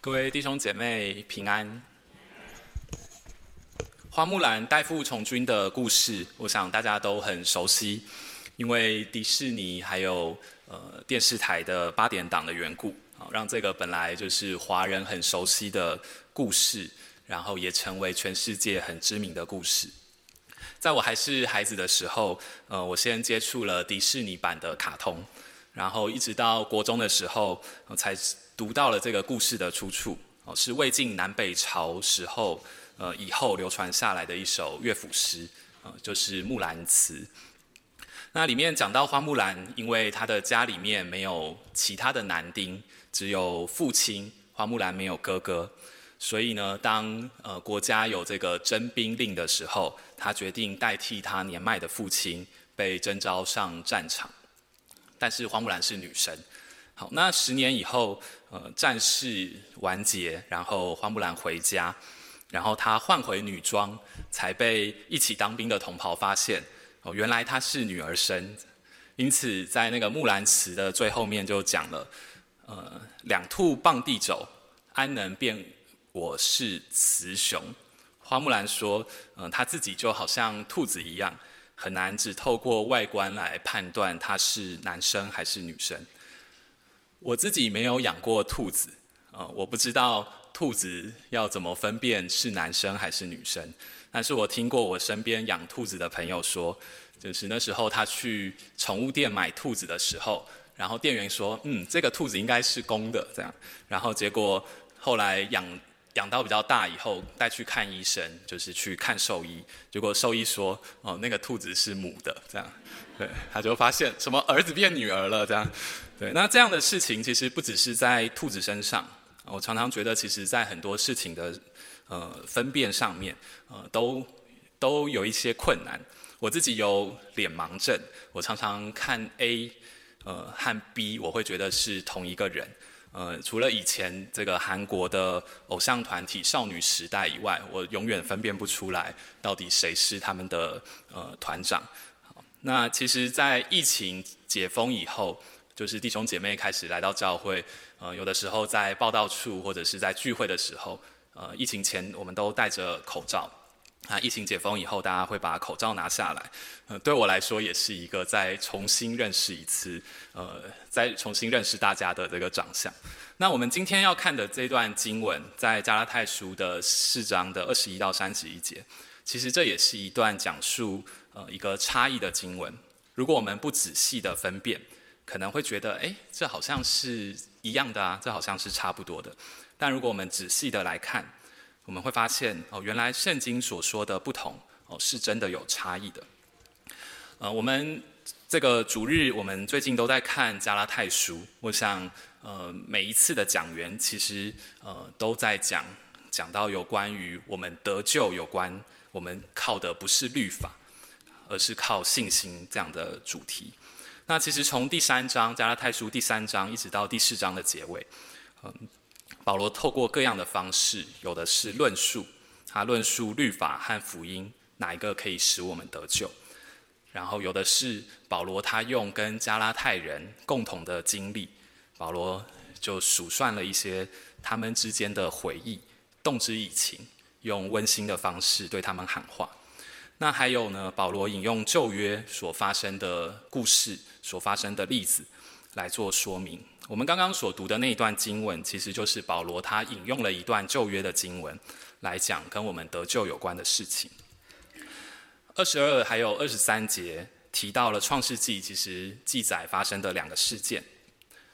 各位弟兄姐妹平安。花木兰代父从军的故事，我想大家都很熟悉，因为迪士尼还有呃电视台的八点档的缘故，啊，让这个本来就是华人很熟悉的故事，然后也成为全世界很知名的故事。在我还是孩子的时候，呃，我先接触了迪士尼版的卡通，然后一直到国中的时候，我才读到了这个故事的出处，哦，是魏晋南北朝时候，呃，以后流传下来的一首乐府诗，呃，就是《木兰辞》。那里面讲到花木兰，因为她的家里面没有其他的男丁，只有父亲，花木兰没有哥哥，所以呢，当呃国家有这个征兵令的时候，她决定代替她年迈的父亲被征召上战场。但是花木兰是女生。好，那十年以后，呃，战事完结，然后花木兰回家，然后她换回女装，才被一起当兵的同袍发现，哦，原来她是女儿身。因此，在那个《木兰辞》的最后面就讲了，呃，两兔傍地走，安能辨我是雌雄？花木兰说，呃，她自己就好像兔子一样，很难只透过外观来判断她是男生还是女生。我自己没有养过兔子，呃，我不知道兔子要怎么分辨是男生还是女生。但是我听过我身边养兔子的朋友说，就是那时候他去宠物店买兔子的时候，然后店员说，嗯，这个兔子应该是公的，这样。然后结果后来养养到比较大以后，带去看医生，就是去看兽医，结果兽医说，哦，那个兔子是母的，这样。对，他就发现什么儿子变女儿了，这样。对，那这样的事情其实不只是在兔子身上，我常常觉得，其实在很多事情的呃分辨上面，呃，都都有一些困难。我自己有脸盲症，我常常看 A，呃和 B，我会觉得是同一个人。呃，除了以前这个韩国的偶像团体少女时代以外，我永远分辨不出来到底谁是他们的呃团长。那其实，在疫情解封以后。就是弟兄姐妹开始来到教会，呃，有的时候在报道处或者是在聚会的时候，呃，疫情前我们都戴着口罩，啊，疫情解封以后，大家会把口罩拿下来，呃，对我来说也是一个再重新认识一次，呃，再重新认识大家的这个长相。那我们今天要看的这段经文，在加拉太书的四章的二十一到三十一节，其实这也是一段讲述呃一个差异的经文。如果我们不仔细的分辨，可能会觉得，哎，这好像是一样的啊，这好像是差不多的。但如果我们仔细的来看，我们会发现，哦，原来圣经所说的不同，哦，是真的有差异的。呃，我们这个主日，我们最近都在看加拉太书。我想，呃，每一次的讲员其实，呃，都在讲讲到有关于我们得救，有关我们靠的不是律法，而是靠信心这样的主题。那其实从第三章加拉太书第三章一直到第四章的结尾，嗯，保罗透过各样的方式，有的是论述，他论述律法和福音哪一个可以使我们得救，然后有的是保罗他用跟加拉太人共同的经历，保罗就数算了一些他们之间的回忆，动之以情，用温馨的方式对他们喊话。那还有呢？保罗引用旧约所发生的故事、所发生的例子来做说明。我们刚刚所读的那一段经文，其实就是保罗他引用了一段旧约的经文来讲跟我们得救有关的事情。二十二还有二十三节提到了创世纪，其实记载发生的两个事件，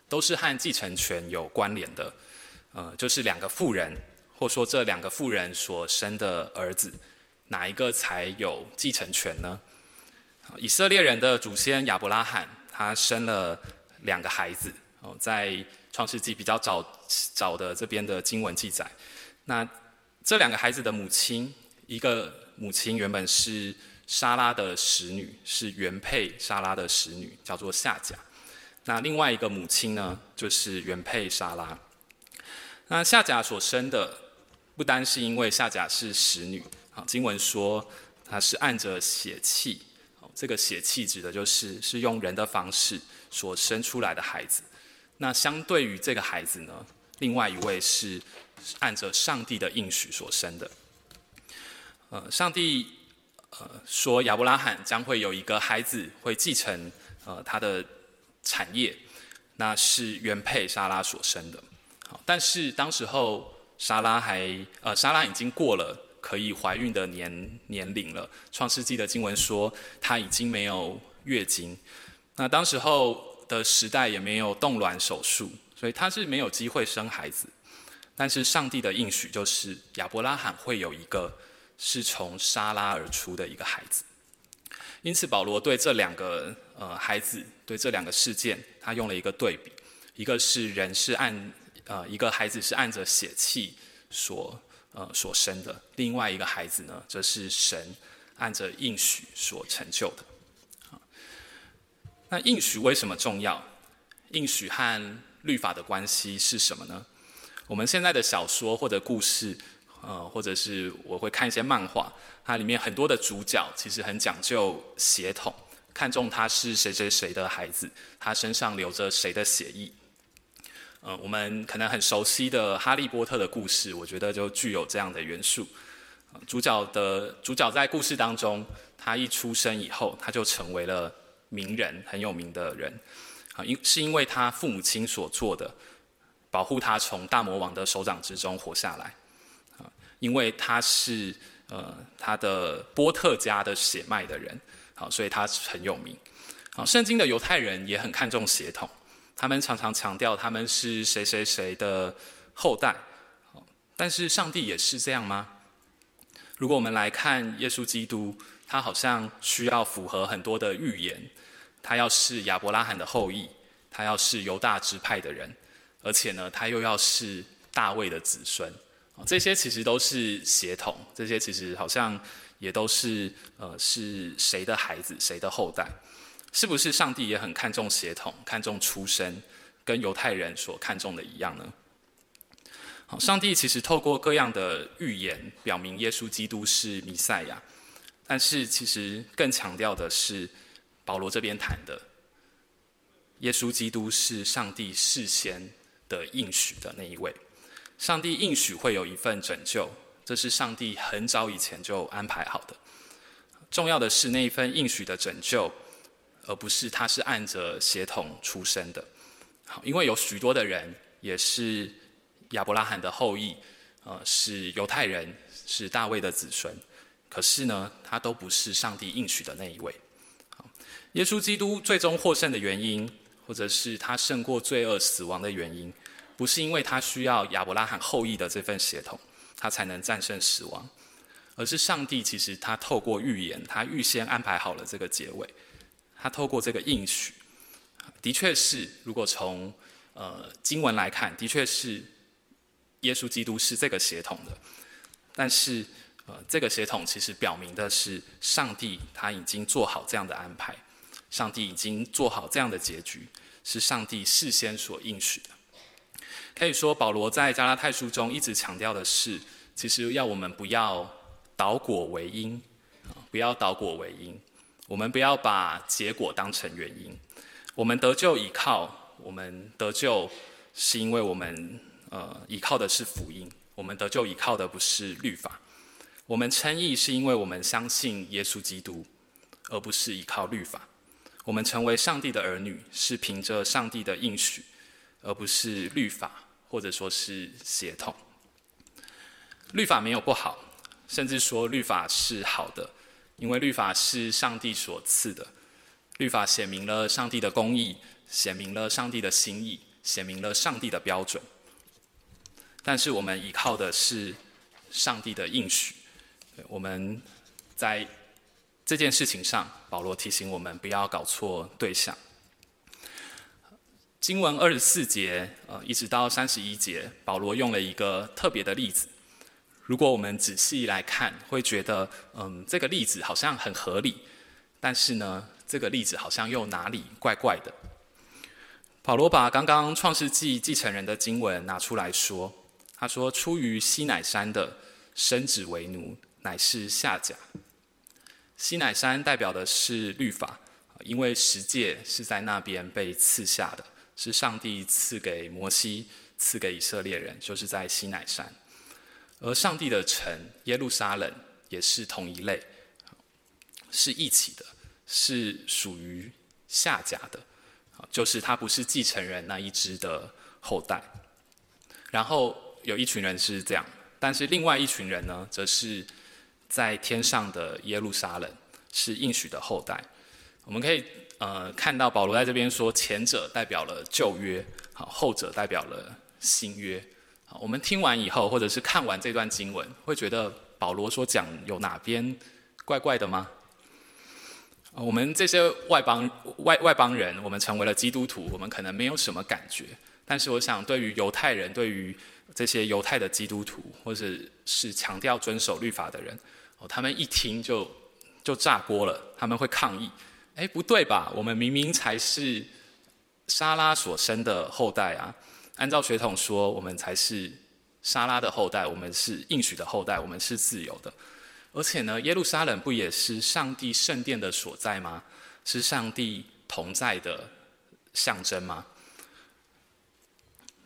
都是和继承权有关联的。呃，就是两个妇人，或说这两个妇人所生的儿子。哪一个才有继承权呢？以色列人的祖先亚伯拉罕，他生了两个孩子。哦，在创世纪比较早早的这边的经文记载，那这两个孩子的母亲，一个母亲原本是莎拉的使女，是原配莎拉的使女，叫做夏甲。那另外一个母亲呢，就是原配莎拉。那夏甲所生的，不单是因为夏甲是使女。啊，经文说她是按着血气，这个血气指的就是是用人的方式所生出来的孩子。那相对于这个孩子呢，另外一位是按着上帝的应许所生的。呃，上帝呃说亚伯拉罕将会有一个孩子会继承呃他的产业，那是原配莎拉所生的。好，但是当时候莎拉还呃莎拉已经过了可以怀孕的年年龄了。创世纪的经文说她已经没有月经，那当时候的时代也没有冻卵手术，所以他是没有机会生孩子。但是上帝的应许就是亚伯拉罕会有一个。是从沙拉而出的一个孩子，因此保罗对这两个呃孩子，对这两个事件，他用了一个对比，一个是人是按呃一个孩子是按着血气所呃所生的，另外一个孩子呢，则是神按着应许所成就的。那应许为什么重要？应许和律法的关系是什么呢？我们现在的小说或者故事。呃，或者是我会看一些漫画，它里面很多的主角其实很讲究血统，看重他是谁谁谁的孩子，他身上流着谁的血液。呃，我们可能很熟悉的《哈利波特》的故事，我觉得就具有这样的元素。主角的主角在故事当中，他一出生以后，他就成为了名人，很有名的人。啊，因是因为他父母亲所做的，保护他从大魔王的手掌之中活下来。啊因为他是呃他的波特家的血脉的人，好，所以他很有名。好，圣经的犹太人也很看重血统，他们常常强调他们是谁谁谁的后代。但是上帝也是这样吗？如果我们来看耶稣基督，他好像需要符合很多的预言，他要是亚伯拉罕的后裔，他要是犹大支派的人，而且呢，他又要是大卫的子孙。这些其实都是血统，这些其实好像也都是呃是谁的孩子，谁的后代，是不是上帝也很看重血统，看重出身，跟犹太人所看重的一样呢？好，上帝其实透过各样的预言，表明耶稣基督是弥赛亚，但是其实更强调的是保罗这边谈的，耶稣基督是上帝事先的应许的那一位。上帝应许会有一份拯救，这是上帝很早以前就安排好的。重要的是那一份应许的拯救，而不是他是按着血统出生的。好，因为有许多的人也是亚伯拉罕的后裔，呃，是犹太人，是大卫的子孙。可是呢，他都不是上帝应许的那一位。耶稣基督最终获胜的原因，或者是他胜过罪恶死亡的原因。不是因为他需要亚伯拉罕后裔的这份血统，他才能战胜死亡，而是上帝其实他透过预言，他预先安排好了这个结尾，他透过这个应许，的确是如果从呃经文来看，的确是耶稣基督是这个血统的，但是呃这个协同其实表明的是上帝他已经做好这样的安排，上帝已经做好这样的结局，是上帝事先所应许的。可以说，保罗在加拉太书中一直强调的是，其实要我们不要倒果为因，不要倒果为因，我们不要把结果当成原因。我们得救倚靠，我们得救是因为我们呃倚靠的是福音，我们得救倚靠的不是律法。我们称义是因为我们相信耶稣基督，而不是依靠律法。我们成为上帝的儿女，是凭着上帝的应许，而不是律法。或者说是血统，律法没有不好，甚至说律法是好的，因为律法是上帝所赐的，律法显明了上帝的公义，显明了上帝的心意，显明了上帝的标准。但是我们依靠的是上帝的应许，我们在这件事情上，保罗提醒我们不要搞错对象。经文二十四节，呃，一直到三十一节，保罗用了一个特别的例子。如果我们仔细来看，会觉得，嗯，这个例子好像很合理，但是呢，这个例子好像又哪里怪怪的。保罗把刚刚创世纪继承人的经文拿出来说，他说：“出于西乃山的，生子为奴，乃是下甲。西乃山代表的是律法，因为十诫是在那边被赐下的。”是上帝赐给摩西、赐给以色列人，就是在西乃山。而上帝的城耶路撒冷也是同一类，是一起的，是属于下甲的，就是他不是继承人那一支的后代。然后有一群人是这样，但是另外一群人呢，则是在天上的耶路撒冷，是应许的后代。我们可以呃看到保罗在这边说，前者代表了旧约，好，后者代表了新约。好，我们听完以后，或者是看完这段经文，会觉得保罗所讲有哪边怪怪的吗？我们这些外邦外外邦人，我们成为了基督徒，我们可能没有什么感觉。但是我想，对于犹太人，对于这些犹太的基督徒，或者是强调遵守律法的人，哦，他们一听就就炸锅了，他们会抗议。哎，不对吧？我们明明才是撒拉所生的后代啊！按照血统说，我们才是撒拉的后代，我们是应许的后代，我们是自由的。而且呢，耶路撒冷不也是上帝圣殿的所在吗？是上帝同在的象征吗？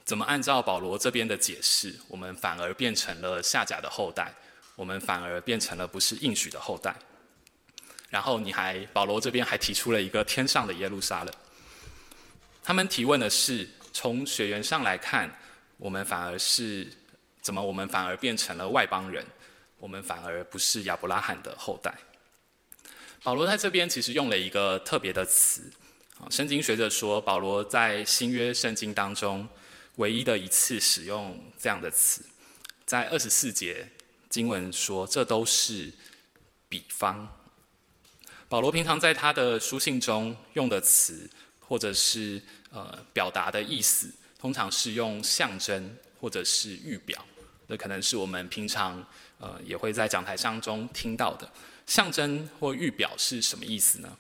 怎么按照保罗这边的解释，我们反而变成了夏甲的后代？我们反而变成了不是应许的后代？然后你还保罗这边还提出了一个天上的耶路撒冷。他们提问的是，从血缘上来看，我们反而是怎么？我们反而变成了外邦人？我们反而不是亚伯拉罕的后代？保罗在这边其实用了一个特别的词。啊，圣经学者说，保罗在新约圣经当中。唯一的一次使用这样的词，在二十四节经文说，这都是比方。保罗平常在他的书信中用的词，或者是呃表达的意思，通常是用象征或者是预表。这可能是我们平常呃也会在讲台上中听到的。象征或预表是什么意思呢？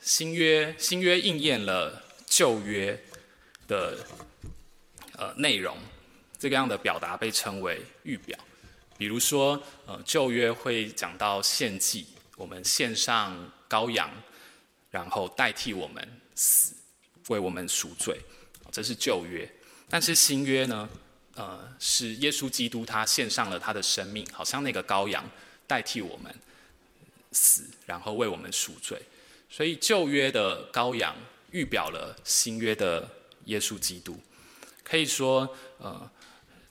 新约新约应验了旧约的。呃，内容这个样的表达被称为预表。比如说，呃，旧约会讲到献祭，我们献上羔羊，然后代替我们死，为我们赎罪，这是旧约。但是新约呢，呃，是耶稣基督他献上了他的生命，好像那个羔羊代替我们死，然后为我们赎罪。所以旧约的羔羊预表了新约的耶稣基督。可以说，呃，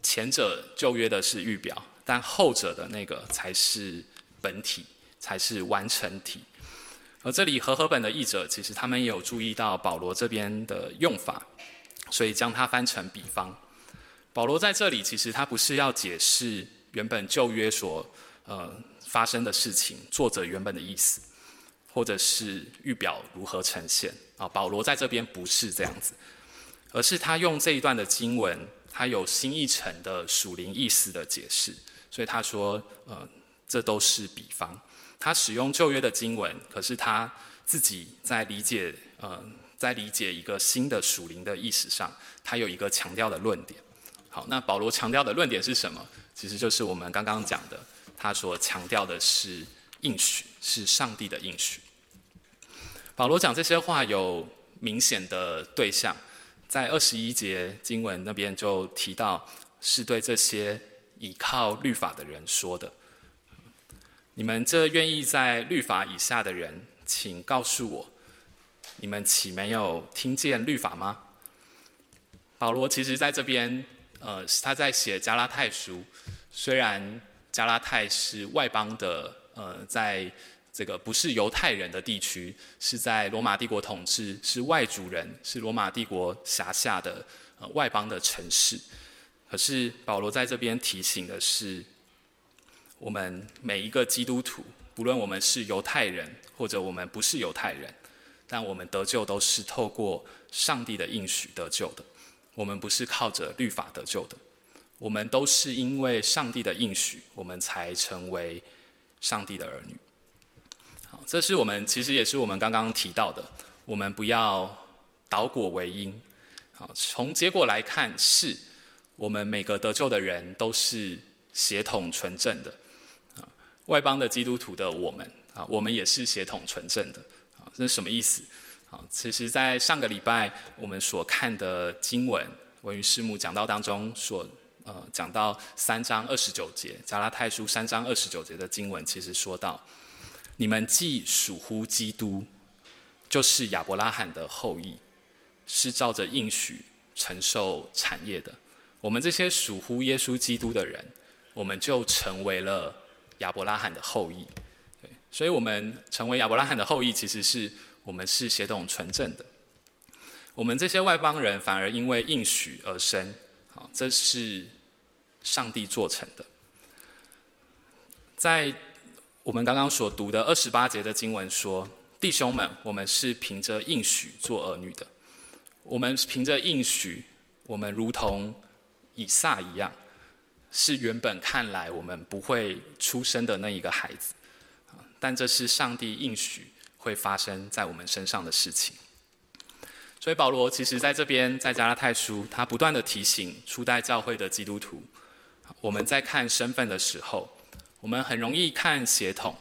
前者旧约的是预表，但后者的那个才是本体，才是完成体。而这里和合本的译者其实他们也有注意到保罗这边的用法，所以将它翻成比方。保罗在这里其实他不是要解释原本旧约所呃发生的事情，作者原本的意思，或者是预表如何呈现啊。保罗在这边不是这样子。而是他用这一段的经文，他有新一层的属灵意思的解释，所以他说，呃，这都是比方。他使用旧约的经文，可是他自己在理解，呃，在理解一个新的属灵的意识上，他有一个强调的论点。好，那保罗强调的论点是什么？其实就是我们刚刚讲的，他所强调的是应许，是上帝的应许。保罗讲这些话有明显的对象。在二十一节经文那边就提到，是对这些倚靠律法的人说的。你们这愿意在律法以下的人，请告诉我，你们岂没有听见律法吗？保罗其实在这边，呃，他在写加拉太书，虽然加拉太是外邦的，呃，在。这个不是犹太人的地区，是在罗马帝国统治，是外族人，是罗马帝国辖下的呃外邦的城市。可是保罗在这边提醒的是，我们每一个基督徒，不论我们是犹太人或者我们不是犹太人，但我们得救都是透过上帝的应许得救的。我们不是靠着律法得救的，我们都是因为上帝的应许，我们才成为上帝的儿女。这是我们其实也是我们刚刚提到的，我们不要倒果为因。好，从结果来看，是我们每个得救的人都是血统纯正的。啊，外邦的基督徒的我们啊，我们也是血统纯正的。啊，这是什么意思？啊，其实，在上个礼拜我们所看的经文文瑜师母讲道当中所呃讲到三章二十九节，加拉太书三章二十九节的经文，其实说到：你们既属乎基督，就是亚伯拉罕的后裔，是照着应许承受产业的。我们这些属乎耶稣基督的人，我们就成为了亚伯拉罕的后裔。对，所以我们成为亚伯拉罕的后裔，其实是我们是血统纯正的。我们这些外邦人反而因为应许而生，好，这是上帝做成的。在我们刚刚所读的二十八节的经文说：“弟兄们，我们是凭着应许做儿女的。我们凭着应许，我们如同以撒一样，是原本看来我们不会出生的那一个孩子，但这是上帝应许会发生在我们身上的事情。”所以保罗其实在这边在加拉太书，他不断地提醒初代教会的基督徒，我们在看身份的时候，我们很容易看血统，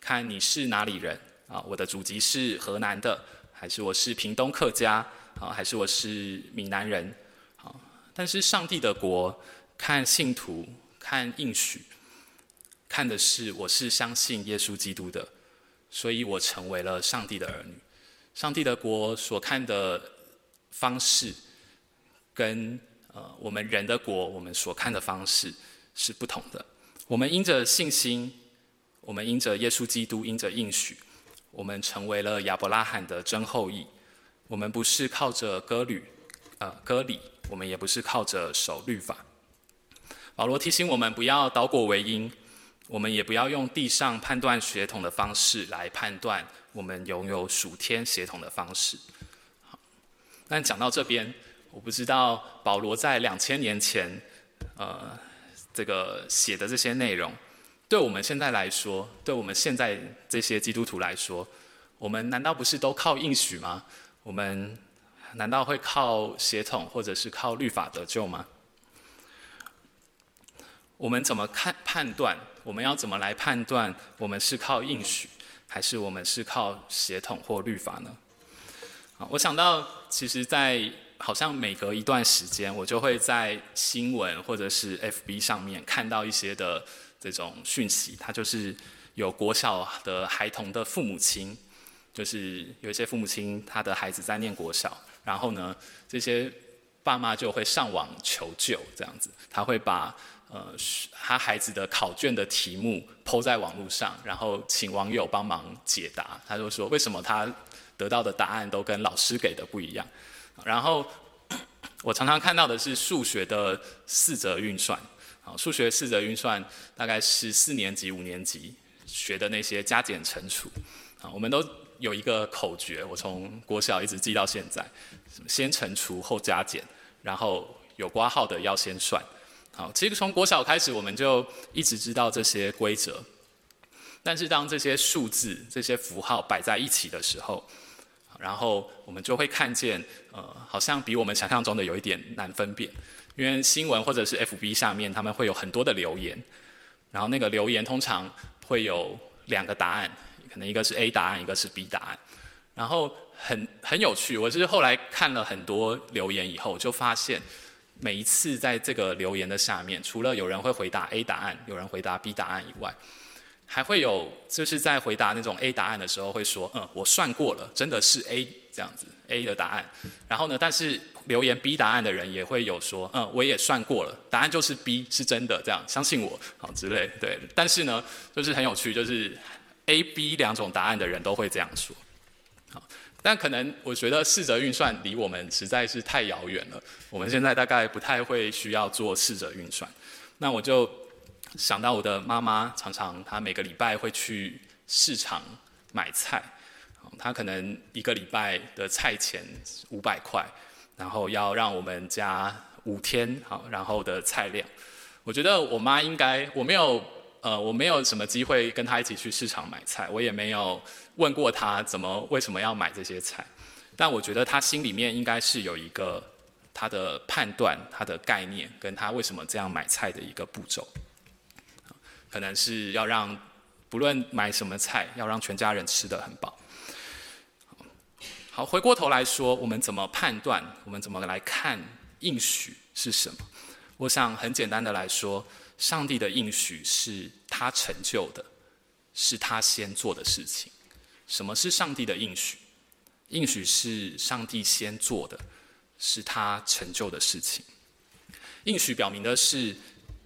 看你是哪里人啊？我的祖籍是河南的，还是我是屏东客家啊？还是我是闽南人啊？但是上帝的国看信徒看应许，看的是我是相信耶稣基督的，所以我成为了上帝的儿女。上帝的国所看的方式，跟呃我们人的国我们所看的方式是不同的。我们因着信心，我们因着耶稣基督，因着应许，我们成为了亚伯拉罕的真后裔。我们不是靠着割礼，呃割礼，我们也不是靠着守律法。保罗提醒我们不要倒果为因，我们也不要用地上判断血统的方式来判断。我们拥有属天血统的方式。好，但讲到这边，我不知道保罗在两千年前，呃，这个写的这些内容，对我们现在来说，对我们现在这些基督徒来说，我们难道不是都靠应许吗？我们难道会靠血统或者是靠律法得救吗？我们怎么看判断？我们要怎么来判断？我们是靠应许？还是我们是靠血统或律法呢？啊，我想到，其实，在好像每隔一段时间，我就会在新闻或者是 FB 上面看到一些的这种讯息。它就是有国小的孩童的父母亲，就是有一些父母亲他的孩子在念国小，然后呢，这些爸妈就会上网求救，这样子，他会把。呃，他孩子的考卷的题目抛在网络上，然后请网友帮忙解答。他就说，为什么他得到的答案都跟老师给的不一样？然后 我常常看到的是数学的四则运算，啊，数学四则运算大概是四年级、五年级学的那些加减乘除，啊，我们都有一个口诀，我从国小一直记到现在，先乘除后加减，然后有括号的要先算。好，其实从国小开始，我们就一直知道这些规则。但是当这些数字、这些符号摆在一起的时候，然后我们就会看见，呃，好像比我们想象中的有一点难分辨。因为新闻或者是 FB 下面，他们会有很多的留言，然后那个留言通常会有两个答案，可能一个是 A 答案，一个是 B 答案。然后很很有趣，我是后来看了很多留言以后，就发现。每一次在这个留言的下面，除了有人会回答 A 答案，有人回答 B 答案以外，还会有就是在回答那种 A 答案的时候会说，嗯，我算过了，真的是 A 这样子 A 的答案。然后呢，但是留言 B 答案的人也会有说，嗯，我也算过了，答案就是 B 是真的，这样相信我，好之类。对，但是呢，就是很有趣，就是 A、B 两种答案的人都会这样说，好。但可能我觉得四则运算离我们实在是太遥远了，我们现在大概不太会需要做四则运算。那我就想到我的妈妈，常常她每个礼拜会去市场买菜，她可能一个礼拜的菜钱五百块，然后要让我们家五天好，然后的菜量。我觉得我妈应该，我没有。呃，我没有什么机会跟她一起去市场买菜，我也没有问过她怎么为什么要买这些菜，但我觉得她心里面应该是有一个她的判断、她的概念，跟她为什么这样买菜的一个步骤，可能是要让不论买什么菜，要让全家人吃得很饱。好，回过头来说，我们怎么判断？我们怎么来看应许是什么？我想很简单的来说，上帝的应许是他成就的，是他先做的事情。什么是上帝的应许？应许是上帝先做的，是他成就的事情。应许表明的是，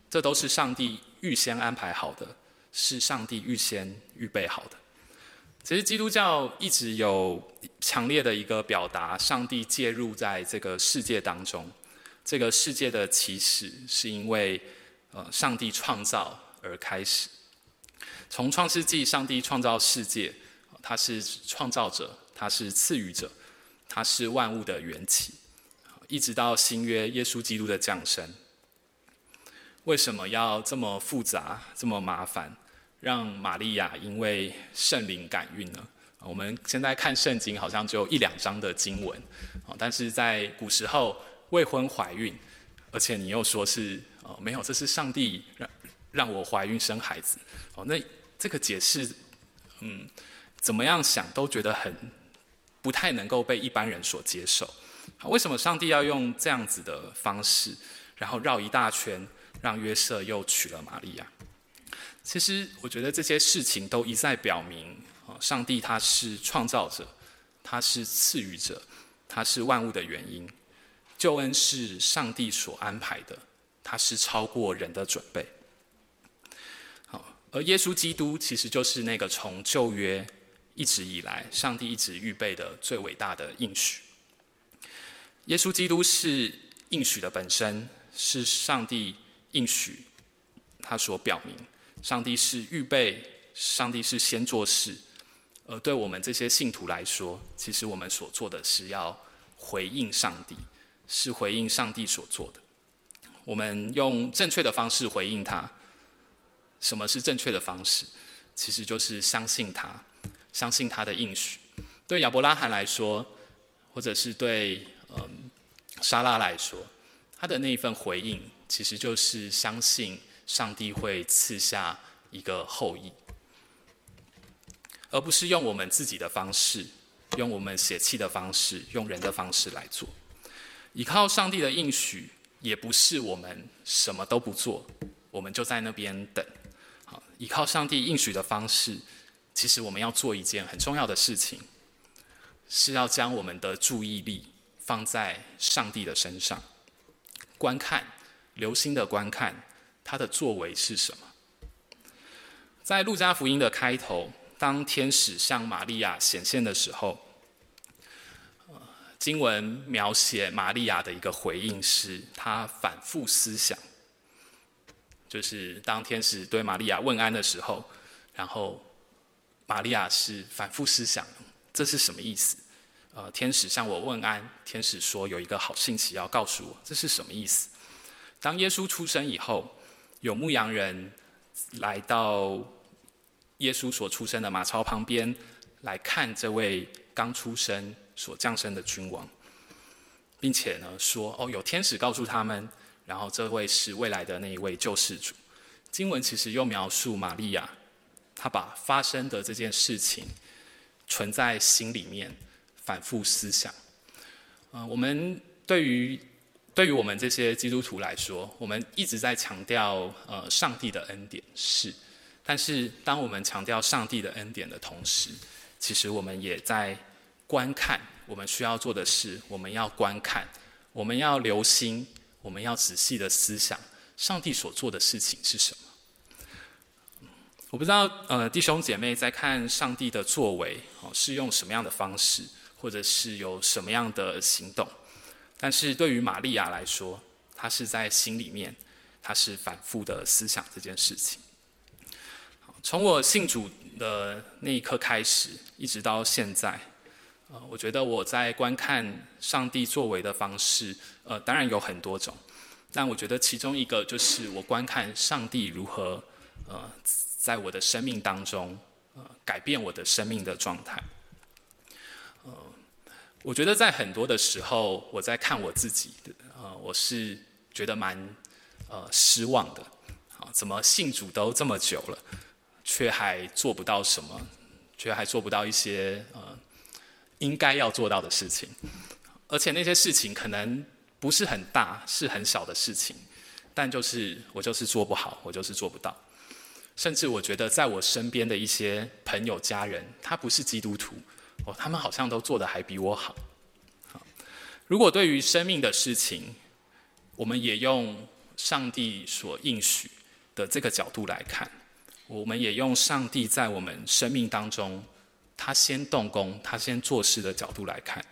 这都是上帝预先安排好的，是上帝预先预备好的。其实基督教一直有强烈的一个表达，上帝介入在这个世界当中。这个世界的起始是因为，呃，上帝创造而开始。从创世纪，上帝创造世界，他是创造者。他是赐予者，他是万物的缘起，一直到新约耶稣基督的降生。为什么要这么复杂、这么麻烦，让玛利亚因为圣灵感孕呢？我们现在看圣经，好像只有一两章的经文，啊但是在古时候未婚怀孕，而且你又说是哦没有，这是上帝让让我怀孕生孩子哦，那这个解释，嗯，怎么样想都觉得很。不太能够被一般人所接受。为什么上帝要用这样子的方式，然后绕一大圈，让约瑟又娶了玛利亚？其实，我觉得这些事情都一再表明，啊上帝他是创造者，他是赐予者，他是万物的原因。救恩是上帝所安排的，他是超过人的准备。好，而耶稣基督其实就是那个从旧约。一直以来，上帝一直预备的最伟大的应许。耶稣基督是应许的本身，是上帝应许他所表明。上帝是预备，上帝是先做事。而对我们这些信徒来说，其实我们所做的是要回应上帝，是回应上帝所做的。我们用正确的方式回应他。什么是正确的方式？其实就是相信他。相信他的应许，对亚伯拉罕来说，或者是对嗯莎拉来说，他的那一份回应，其实就是相信上帝会赐下一个后裔，而不是用我们自己的方式，用我们血气的方式，用人的方式来做。依靠上帝的应许，也不是我们什么都不做，我们就在那边等。好，依靠上帝应许的方式。其实我们要做一件很重要的事情，是要将我们的注意力放在上帝的身上，观看、留心的观看他的作为是什么。在路加福音的开头，当天使向玛利亚显现的时候，经文描写玛利亚的一个回应是，她反复思想，就是当天使对玛利亚问安的时候，然后。玛利亚是反复思想，这是什么意思？呃，天使向我问安，天使说有一个好信息要告诉我，这是什么意思？当耶稣出生以后，有牧羊人来到耶稣所出生的马槽旁边，来看这位刚出生所降生的君王，并且呢说，哦，有天使告诉他们，然后这位是未来的那一位救世主。经文其实又描述玛利亚。他把发生的这件事情存在心里面，反复思想。呃，我们对于对于我们这些基督徒来说，我们一直在强调呃上帝的恩典是，但是当我们强调上帝的恩典的同时，其实我们也在观看。我们需要做的是，我们要观看，我们要留心，我们要仔细的思想，上帝所做的事情是什么。我不知道，呃，弟兄姐妹在看上帝的作为，哦，是用什么样的方式，或者是有什么样的行动？但是对于玛利亚来说，她是在心里面，她是反复的思想这件事情。从我信主的那一刻开始，一直到现在，呃，我觉得我在观看上帝作为的方式，呃，当然有很多种，但我觉得其中一个就是我观看上帝如何，呃。在我的生命当中，呃，改变我的生命的状态。我觉得在很多的时候，我在看我自己的，呃，我是觉得蛮呃失望的。啊，怎么信主都这么久了，却还做不到什么，却还做不到一些呃应该要做到的事情，而且那些事情可能不是很大，是很小的事情，但就是我就是做不好，我就是做不到。甚至我觉得，在我身边的一些朋友、家人，他不是基督徒，哦，他们好像都做得还比我好。如果对于生命的事情，我们也用上帝所应许的这个角度来看，我们也用上帝在我们生命当中，他先动工、他先做事的角度来看，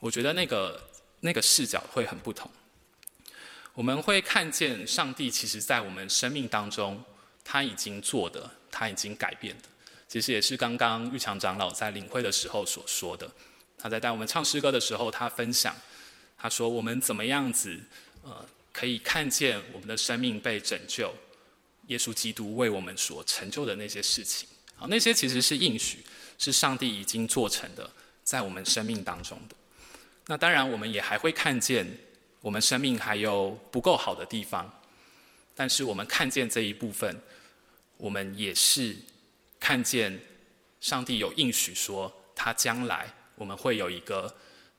我觉得那个那个视角会很不同。我们会看见上帝其实在我们生命当中。他已经做的，他已经改变的，其实也是刚刚玉强长老在领会的时候所说的。他在带我们唱诗歌的时候，他分享，他说我们怎么样子，呃，可以看见我们的生命被拯救，耶稣基督为我们所成就的那些事情。好，那些其实是应许，是上帝已经做成的，在我们生命当中的。那当然，我们也还会看见我们生命还有不够好的地方，但是我们看见这一部分。我们也是看见上帝有应许说，他将来我们会有一个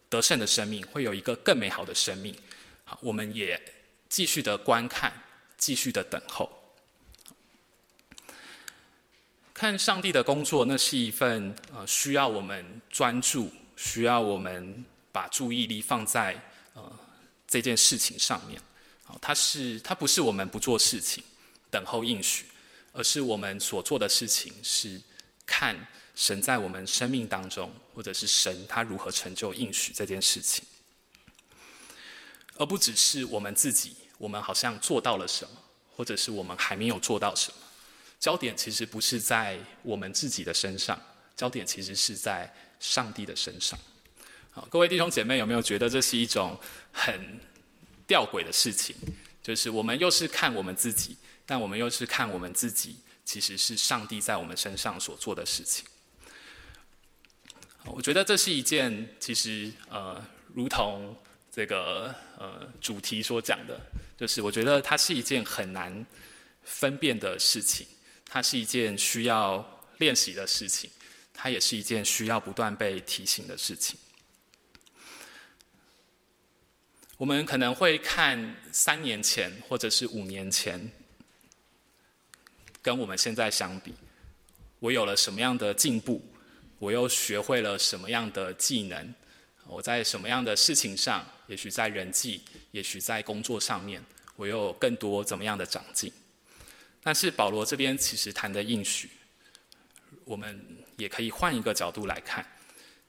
得胜的生命，会有一个更美好的生命。好，我们也继续的观看，继续的等候，看上帝的工作。那是一份呃需要我们专注，需要我们把注意力放在呃这件事情上面。好，它是它不是我们不做事情，等候应许。而是我们所做的事情是看神在我们生命当中，或者是神他如何成就应许这件事情，而不只是我们自己，我们好像做到了什么，或者是我们还没有做到什么。焦点其实不是在我们自己的身上，焦点其实是在上帝的身上。好，各位弟兄姐妹，有没有觉得这是一种很吊诡的事情？就是我们又是看我们自己。但我们又是看我们自己，其实是上帝在我们身上所做的事情。我觉得这是一件，其实呃，如同这个呃主题所讲的，就是我觉得它是一件很难分辨的事情，它是一件需要练习的事情，它也是一件需要不断被提醒的事情。我们可能会看三年前，或者是五年前。跟我们现在相比，我有了什么样的进步？我又学会了什么样的技能？我在什么样的事情上，也许在人际，也许在工作上面，我又有更多怎么样的长进？但是保罗这边其实谈的应许，我们也可以换一个角度来看，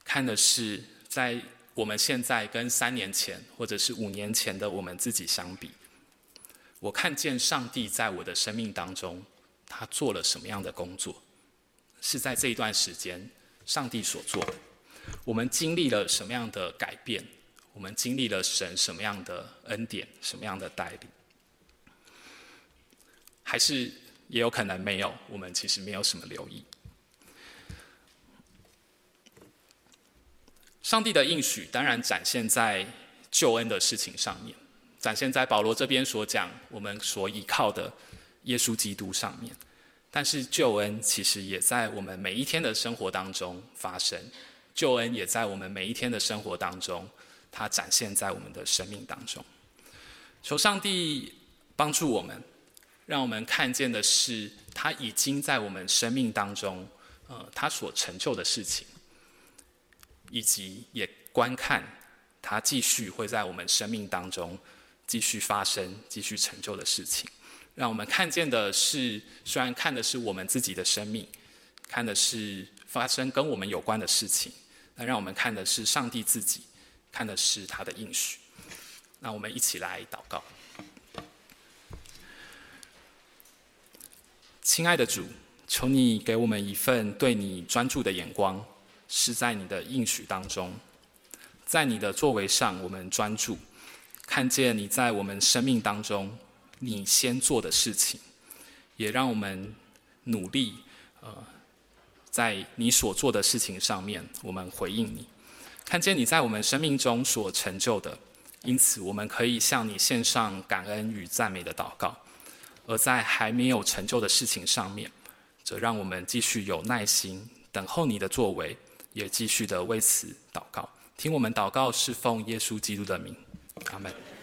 看的是在我们现在跟三年前或者是五年前的我们自己相比，我看见上帝在我的生命当中。他做了什么样的工作？是在这一段时间，上帝所做的。我们经历了什么样的改变？我们经历了神什么样的恩典？什么样的带领？还是也有可能没有？我们其实没有什么留意。上帝的应许当然展现在救恩的事情上面，展现在保罗这边所讲我们所依靠的。耶稣基督上面，但是救恩其实也在我们每一天的生活当中发生，救恩也在我们每一天的生活当中，它展现在我们的生命当中。求上帝帮助我们，让我们看见的是他已经在我们生命当中，呃，他所成就的事情，以及也观看他继续会在我们生命当中继续发生、继续成就的事情。让我们看见的是，虽然看的是我们自己的生命，看的是发生跟我们有关的事情，那让我们看的是上帝自己，看的是他的应许。那我们一起来祷告。亲爱的主，求你给我们一份对你专注的眼光，是在你的应许当中，在你的作为上，我们专注，看见你在我们生命当中。你先做的事情，也让我们努力，呃，在你所做的事情上面，我们回应你，看见你在我们生命中所成就的，因此我们可以向你献上感恩与赞美的祷告；而在还没有成就的事情上面，则让我们继续有耐心等候你的作为，也继续的为此祷告。听我们祷告，是奉耶稣基督的名，阿门。